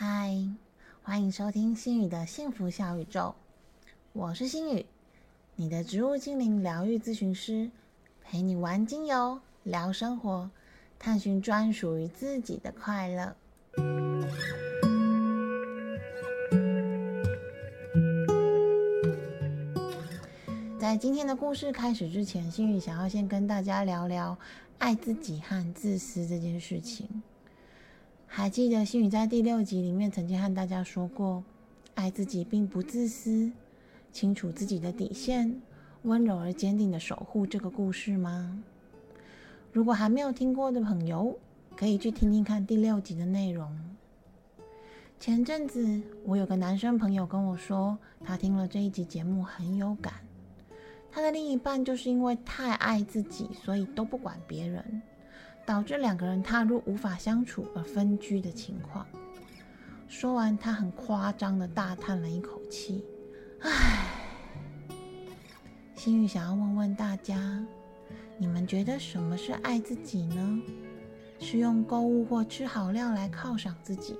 嗨，欢迎收听心宇的幸福小宇宙，我是心宇，你的植物精灵疗愈咨询师，陪你玩精油，聊生活，探寻专属于自己的快乐。在今天的故事开始之前，心宇想要先跟大家聊聊爱自己和自私这件事情。还记得心宇在第六集里面曾经和大家说过，爱自己并不自私，清楚自己的底线，温柔而坚定的守护这个故事吗？如果还没有听过的朋友，可以去听听看第六集的内容。前阵子我有个男生朋友跟我说，他听了这一集节目很有感，他的另一半就是因为太爱自己，所以都不管别人。导致两个人踏入无法相处而分居的情况。说完，他很夸张的大叹了一口气：“唉。”心雨想要问问大家，你们觉得什么是爱自己呢？是用购物或吃好料来犒赏自己，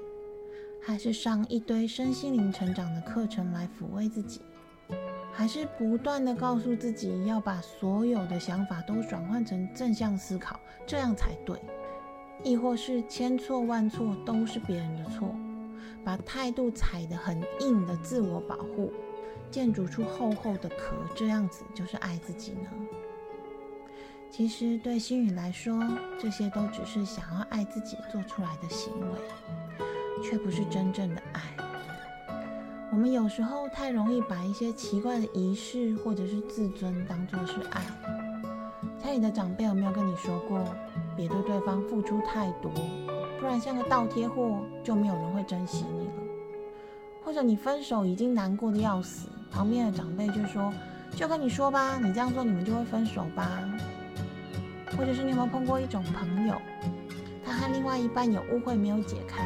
还是上一堆身心灵成长的课程来抚慰自己？还是不断的告诉自己要把所有的想法都转换成正向思考，这样才对；亦或是千错万错都是别人的错，把态度踩得很硬的自我保护，建筑出厚厚的壳，这样子就是爱自己呢？其实对心宇来说，这些都只是想要爱自己做出来的行为，却不是真正的爱。我们有时候太容易把一些奇怪的仪式或者是自尊当做是爱。家里的长辈有没有跟你说过，别对对方付出太多，不然像个倒贴货，就没有人会珍惜你了。或者你分手已经难过的要死，旁边的长辈就说，就跟你说吧，你这样做你们就会分手吧。或者是你有没有碰过一种朋友，他和另外一半有误会没有解开，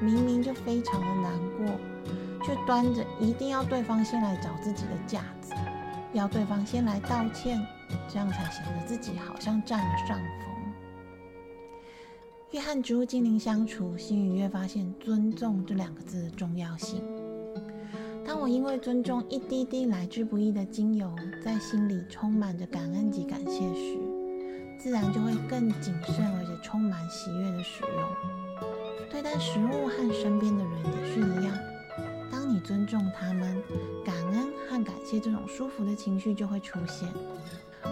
明明就非常的难过。却端着一定要对方先来找自己的架子，要对方先来道歉，这样才显得自己好像占了上风。越和植物精灵相处，心宇越发现尊重这两个字的重要性。当我因为尊重一滴滴来之不易的精油，在心里充满着感恩及感谢时，自然就会更谨慎而且充满喜悦的使用。对待食物和身边的人也是一样。当你尊重他们，感恩和感谢这种舒服的情绪就会出现。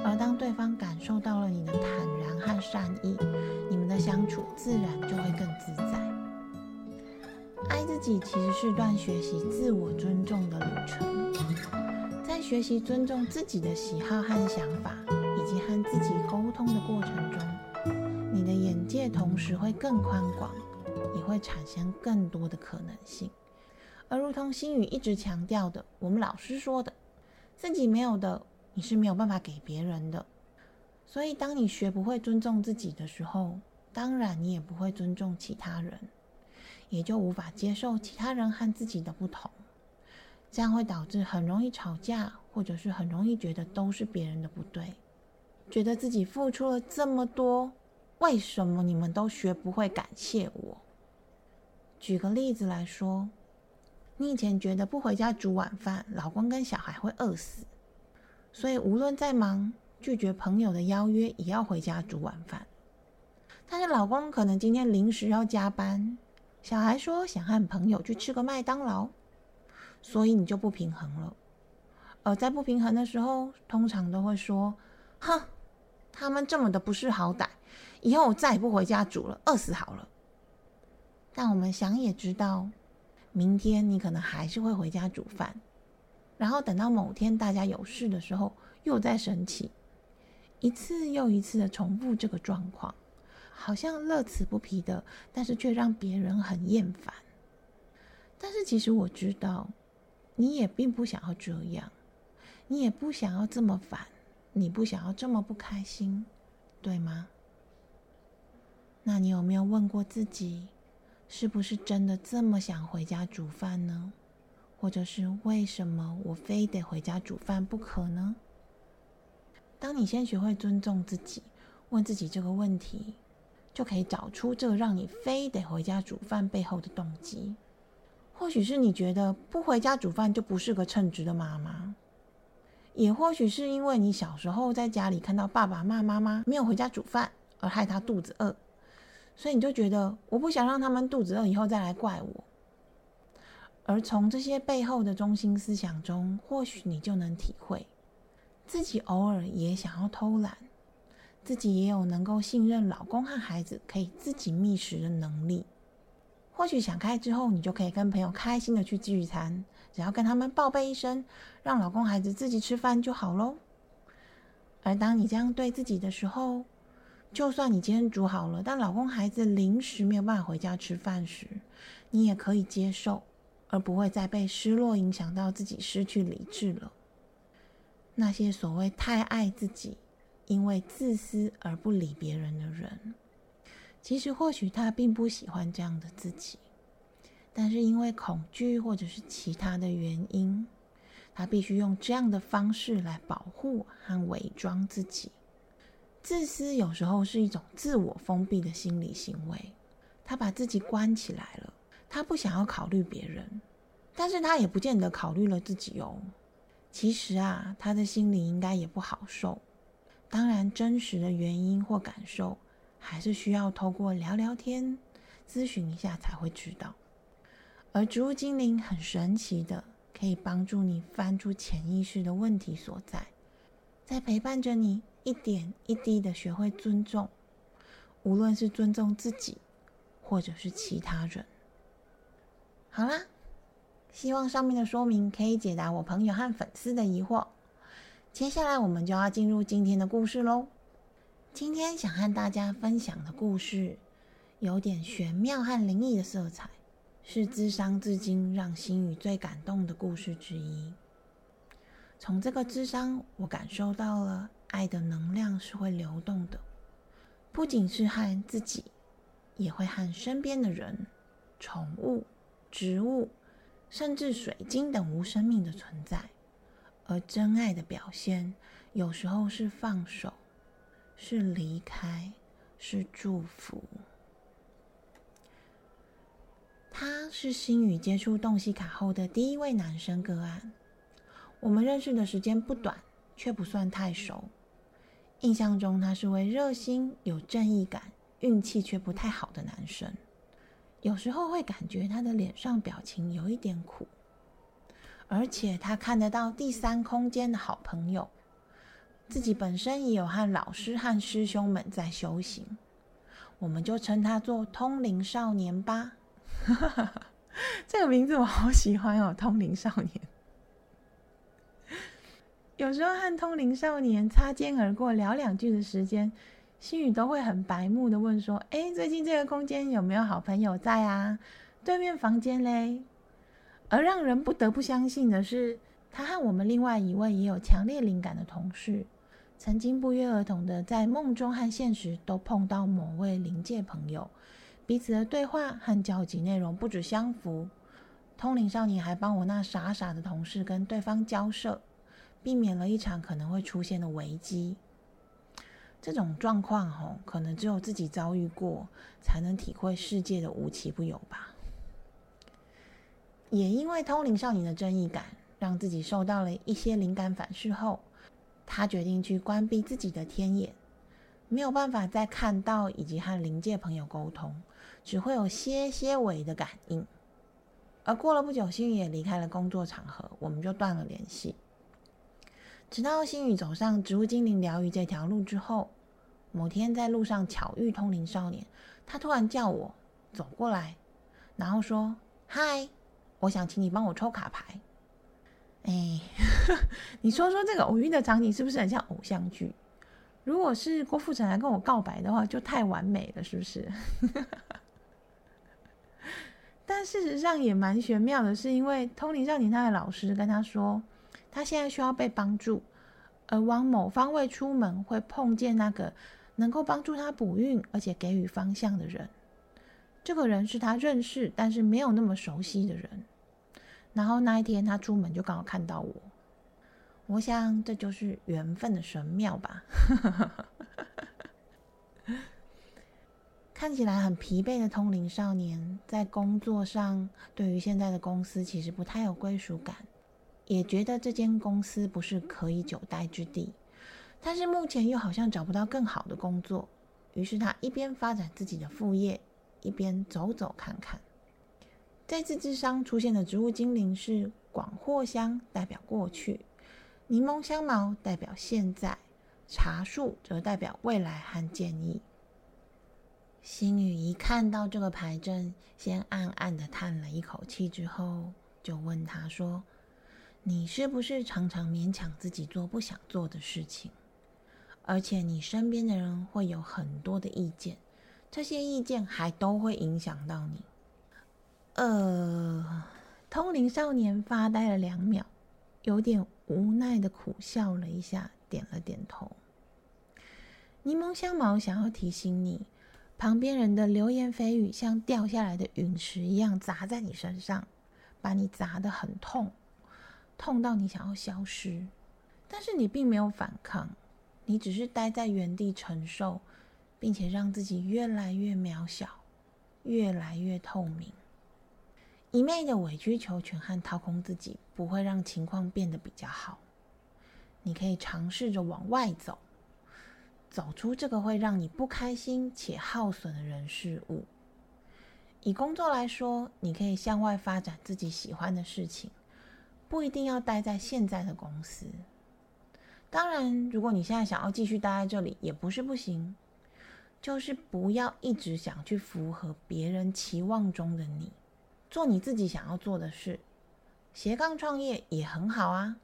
而当对方感受到了你的坦然和善意，你们的相处自然就会更自在。爱自己其实是段学习自我尊重的旅程，在学习尊重自己的喜好和想法，以及和自己沟通的过程中，你的眼界同时会更宽广，也会产生更多的可能性。而如同心语一直强调的，我们老师说的，自己没有的，你是没有办法给别人的。所以，当你学不会尊重自己的时候，当然你也不会尊重其他人，也就无法接受其他人和自己的不同。这样会导致很容易吵架，或者是很容易觉得都是别人的不对，觉得自己付出了这么多，为什么你们都学不会感谢我？举个例子来说。你以前觉得不回家煮晚饭，老公跟小孩会饿死，所以无论再忙，拒绝朋友的邀约也要回家煮晚饭。但是老公可能今天临时要加班，小孩说想和朋友去吃个麦当劳，所以你就不平衡了。而在不平衡的时候，通常都会说：“哼，他们这么的不识好歹，以后我再也不回家煮了，饿死好了。”但我们想也知道。明天你可能还是会回家煮饭，然后等到某天大家有事的时候又在生气，一次又一次的重复这个状况，好像乐此不疲的，但是却让别人很厌烦。但是其实我知道，你也并不想要这样，你也不想要这么烦，你不想要这么不开心，对吗？那你有没有问过自己？是不是真的这么想回家煮饭呢？或者是为什么我非得回家煮饭不可呢？当你先学会尊重自己，问自己这个问题，就可以找出这个让你非得回家煮饭背后的动机。或许是你觉得不回家煮饭就不是个称职的妈妈，也或许是因为你小时候在家里看到爸爸骂妈妈没有回家煮饭，而害他肚子饿，所以你就觉得我不想让他们肚子饿，以后再来怪我。而从这些背后的中心思想中，或许你就能体会，自己偶尔也想要偷懒，自己也有能够信任老公和孩子可以自己觅食的能力。或许想开之后，你就可以跟朋友开心的去聚餐，只要跟他们报备一声，让老公孩子自己吃饭就好喽。而当你这样对自己的时候，就算你今天煮好了，但老公孩子临时没有办法回家吃饭时，你也可以接受。而不会再被失落影响到自己失去理智了。那些所谓太爱自己，因为自私而不理别人的人，其实或许他并不喜欢这样的自己，但是因为恐惧或者是其他的原因，他必须用这样的方式来保护和伪装自己。自私有时候是一种自我封闭的心理行为，他把自己关起来了。他不想要考虑别人，但是他也不见得考虑了自己哦。其实啊，他的心里应该也不好受。当然，真实的原因或感受，还是需要透过聊聊天、咨询一下才会知道。而植物精灵很神奇的，可以帮助你翻出潜意识的问题所在，在陪伴着你一点一滴的学会尊重，无论是尊重自己，或者是其他人。好啦，希望上面的说明可以解答我朋友和粉丝的疑惑。接下来我们就要进入今天的故事喽。今天想和大家分享的故事有点玄妙和灵异的色彩，是自伤至今让心宇最感动的故事之一。从这个智商，我感受到了爱的能量是会流动的，不仅是和自己，也会和身边的人、宠物。植物，甚至水晶等无生命的存在，而真爱的表现，有时候是放手，是离开，是祝福。他是星宇接触洞悉卡后的第一位男生个案。我们认识的时间不短，却不算太熟。印象中，他是位热心、有正义感、运气却不太好的男生。有时候会感觉他的脸上表情有一点苦，而且他看得到第三空间的好朋友，自己本身也有和老师和师兄们在修行，我们就称他做通灵少年吧。这个名字我好喜欢哦，通灵少年。有时候和通灵少年擦肩而过，聊两句的时间。心宇都会很白目的问说：“哎，最近这个空间有没有好朋友在啊？对面房间嘞？”而让人不得不相信的是，他和我们另外一位也有强烈灵感的同事，曾经不约而同的在梦中和现实都碰到某位灵界朋友，彼此的对话和交集内容不止相符。通灵少年还帮我那傻傻的同事跟对方交涉，避免了一场可能会出现的危机。这种状况，吼，可能只有自己遭遇过，才能体会世界的无奇不有吧。也因为通灵少年的正义感，让自己受到了一些灵感反噬后，他决定去关闭自己的天眼，没有办法再看到以及和灵界朋友沟通，只会有些些微的感应。而过了不久，星宇也离开了工作场合，我们就断了联系。直到星宇走上植物精灵疗愈这条路之后，某天在路上巧遇通灵少年，他突然叫我走过来，然后说：“嗨，我想请你帮我抽卡牌。”哎，你说说这个偶遇的场景是不是很像偶像剧？如果是郭富城来跟我告白的话，就太完美了，是不是？但事实上也蛮玄妙的，是因为通灵少年他的老师跟他说。他现在需要被帮助，而往某方位出门会碰见那个能够帮助他补运而且给予方向的人。这个人是他认识但是没有那么熟悉的人。然后那一天他出门就刚好看到我，我想这就是缘分的神妙吧。看起来很疲惫的通灵少年，在工作上对于现在的公司其实不太有归属感，也觉得这间公司不是可以久待之地。但是目前又好像找不到更好的工作，于是他一边发展自己的副业，一边走走看看。在自治商出现的植物精灵是广藿香，代表过去；柠檬香茅代表现在；茶树则代表未来和建议。星宇一看到这个牌阵，先暗暗的叹了一口气，之后就问他说：“你是不是常常勉强自己做不想做的事情？而且你身边的人会有很多的意见，这些意见还都会影响到你？”呃，通灵少年发呆了两秒，有点无奈的苦笑了一下，点了点头。柠檬香茅想要提醒你。旁边人的流言蜚语像掉下来的陨石一样砸在你身上，把你砸得很痛，痛到你想要消失，但是你并没有反抗，你只是待在原地承受，并且让自己越来越渺小，越来越透明。一昧的委曲求全和掏空自己，不会让情况变得比较好。你可以尝试着往外走。走出这个会让你不开心且耗损的人事物。以工作来说，你可以向外发展自己喜欢的事情，不一定要待在现在的公司。当然，如果你现在想要继续待在这里，也不是不行，就是不要一直想去符合别人期望中的你，做你自己想要做的事。斜杠创业也很好啊。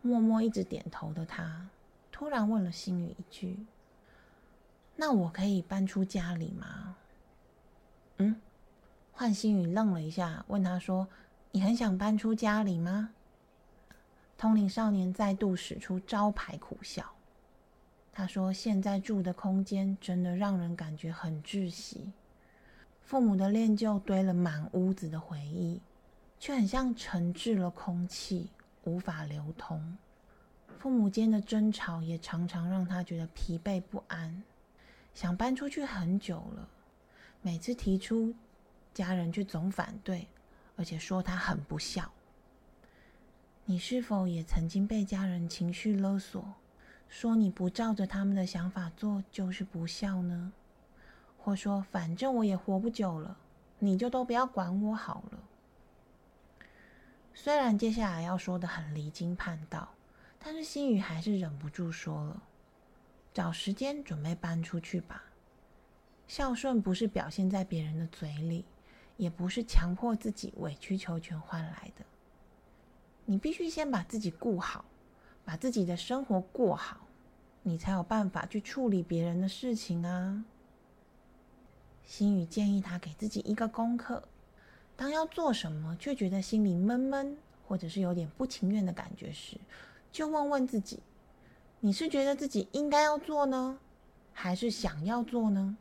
默默一直点头的他。突然问了心宇一句：“那我可以搬出家里吗？”嗯，换心宇愣了一下，问他说：“你很想搬出家里吗？”通灵少年再度使出招牌苦笑，他说：“现在住的空间真的让人感觉很窒息，父母的恋旧堆了满屋子的回忆，却很像沉滞了空气，无法流通。”父母间的争吵也常常让他觉得疲惫不安，想搬出去很久了。每次提出，家人却总反对，而且说他很不孝。你是否也曾经被家人情绪勒索，说你不照着他们的想法做就是不孝呢？或说反正我也活不久了，你就都不要管我好了。虽然接下来要说的很离经叛道。但是心宇还是忍不住说了：“找时间准备搬出去吧。孝顺不是表现在别人的嘴里，也不是强迫自己委曲求全换来的。你必须先把自己顾好，把自己的生活过好，你才有办法去处理别人的事情啊。”心宇建议他给自己一个功课：当要做什么却觉得心里闷闷，或者是有点不情愿的感觉时，就问问自己，你是觉得自己应该要做呢，还是想要做呢？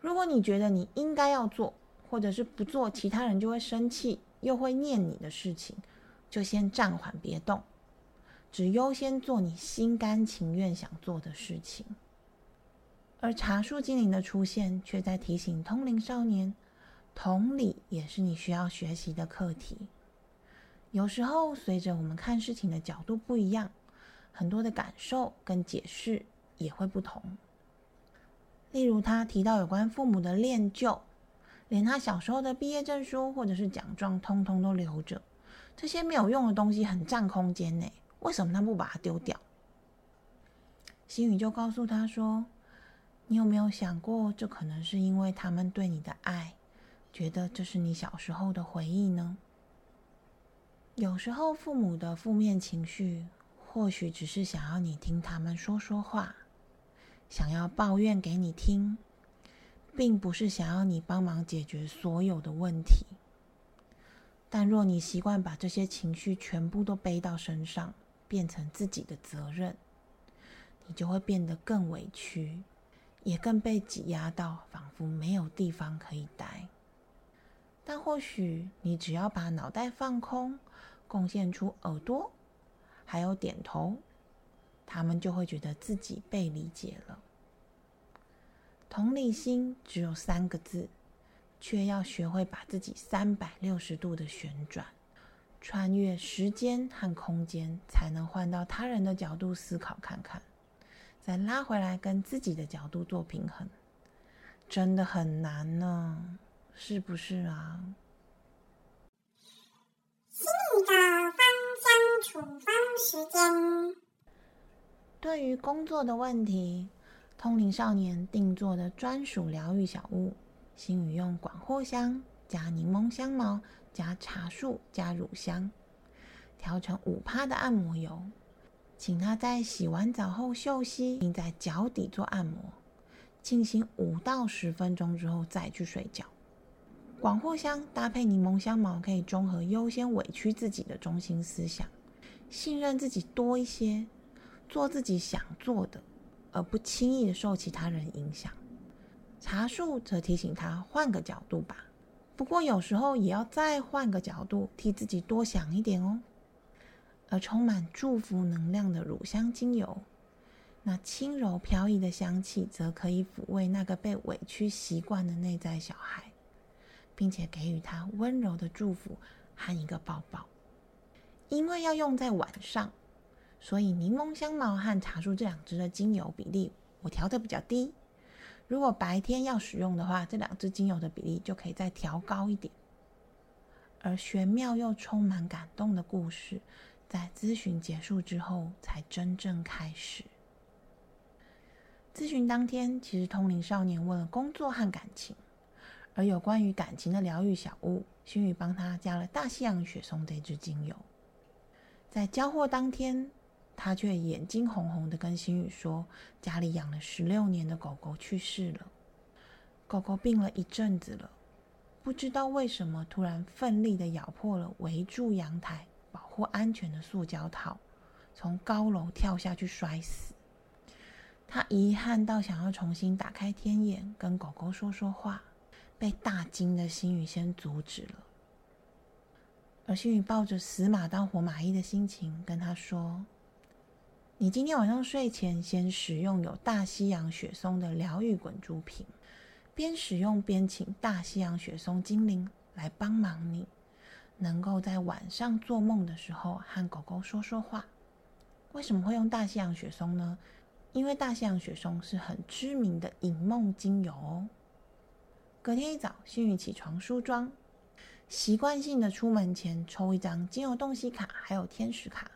如果你觉得你应该要做，或者是不做，其他人就会生气，又会念你的事情，就先暂缓，别动，只优先做你心甘情愿想做的事情。而茶树精灵的出现，却在提醒通灵少年，同理也是你需要学习的课题。有时候，随着我们看事情的角度不一样，很多的感受跟解释也会不同。例如，他提到有关父母的恋旧，连他小时候的毕业证书或者是奖状，通通都留着。这些没有用的东西很占空间呢，为什么他不把它丢掉？心宇就告诉他说：“你有没有想过，这可能是因为他们对你的爱，觉得这是你小时候的回忆呢？”有时候，父母的负面情绪或许只是想要你听他们说说话，想要抱怨给你听，并不是想要你帮忙解决所有的问题。但若你习惯把这些情绪全部都背到身上，变成自己的责任，你就会变得更委屈，也更被挤压到，仿佛没有地方可以待。但或许你只要把脑袋放空。贡献出耳朵，还有点头，他们就会觉得自己被理解了。同理心只有三个字，却要学会把自己三百六十度的旋转，穿越时间和空间，才能换到他人的角度思考看看，再拉回来跟自己的角度做平衡，真的很难呢，是不是啊？心理的芳香处方时间。对于工作的问题，通灵少年定做的专属疗愈小屋，心宇用广藿香加柠檬香茅加茶树加乳香，调成五趴的按摩油，请他在洗完澡后嗅吸，并在脚底做按摩，进行五到十分钟之后再去睡觉。广藿香搭配柠檬香茅，可以中和优先委屈自己的中心思想，信任自己多一些。做自己想做的，而不轻易的受其他人影响。茶树则提醒他换个角度吧，不过有时候也要再换个角度，替自己多想一点哦。而充满祝福能量的乳香精油，那轻柔飘逸的香气，则可以抚慰那个被委屈习惯的内在小孩，并且给予他温柔的祝福和一个抱抱。因为要用在晚上。所以柠檬香茅和茶树这两支的精油比例，我调的比较低。如果白天要使用的话，这两支精油的比例就可以再调高一点。而玄妙又充满感动的故事，在咨询结束之后才真正开始。咨询当天，其实通灵少年问了工作和感情，而有关于感情的疗愈小屋，心宇帮他加了大西洋雪松这支精油。在交货当天。他却眼睛红红的跟心宇说：“家里养了十六年的狗狗去世了，狗狗病了一阵子了，不知道为什么突然奋力的咬破了围住阳台、保护安全的塑胶套，从高楼跳下去摔死。他遗憾到想要重新打开天眼跟狗狗说说话，被大惊的心宇先阻止了。而心宇抱着死马当活马医的心情跟他说。”你今天晚上睡前先使用有大西洋雪松的疗愈滚珠瓶，边使用边请大西洋雪松精灵来帮忙你，能够在晚上做梦的时候和狗狗说说话。为什么会用大西洋雪松呢？因为大西洋雪松是很知名的引梦精油哦。隔天一早，幸运起床梳妆，习惯性的出门前抽一张精油洞悉卡，还有天使卡。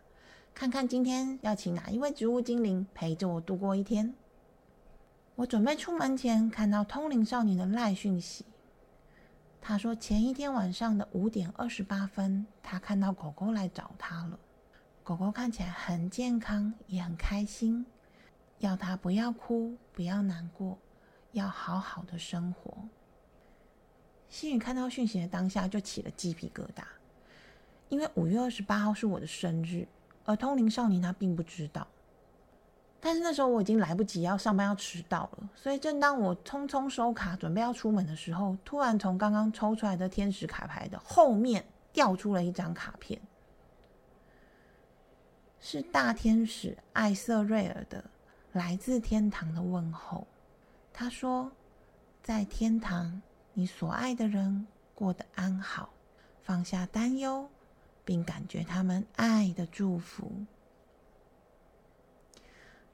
看看今天要请哪一位植物精灵陪着我度过一天。我准备出门前，看到通灵少年的赖讯息。他说前一天晚上的五点二十八分，他看到狗狗来找他了。狗狗看起来很健康，也很开心，要他不要哭，不要难过，要好好的生活。心宇看到讯息的当下就起了鸡皮疙瘩，因为五月二十八号是我的生日。而通灵少年他并不知道，但是那时候我已经来不及要上班，要迟到了。所以正当我匆匆收卡，准备要出门的时候，突然从刚刚抽出来的天使卡牌的后面掉出了一张卡片，是大天使艾瑟瑞尔的来自天堂的问候。他说：“在天堂，你所爱的人过得安好，放下担忧。”并感觉他们爱的祝福。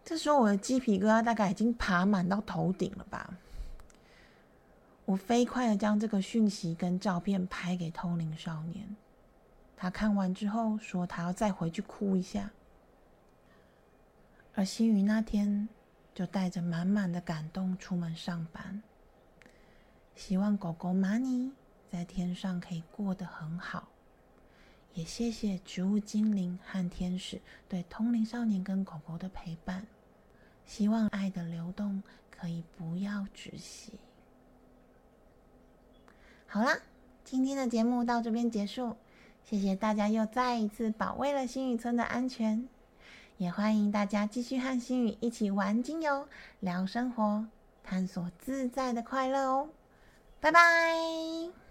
这时候，我的鸡皮疙瘩大概已经爬满到头顶了吧？我飞快的将这个讯息跟照片拍给通灵少年，他看完之后说他要再回去哭一下。而新宇那天就带着满满的感动出门上班，希望狗狗玛尼在天上可以过得很好。也谢谢植物精灵和天使对通灵少年跟狗狗的陪伴，希望爱的流动可以不要止息。好啦，今天的节目到这边结束，谢谢大家又再一次保卫了星宇村的安全，也欢迎大家继续和星宇一起玩精油、聊生活、探索自在的快乐哦，拜拜。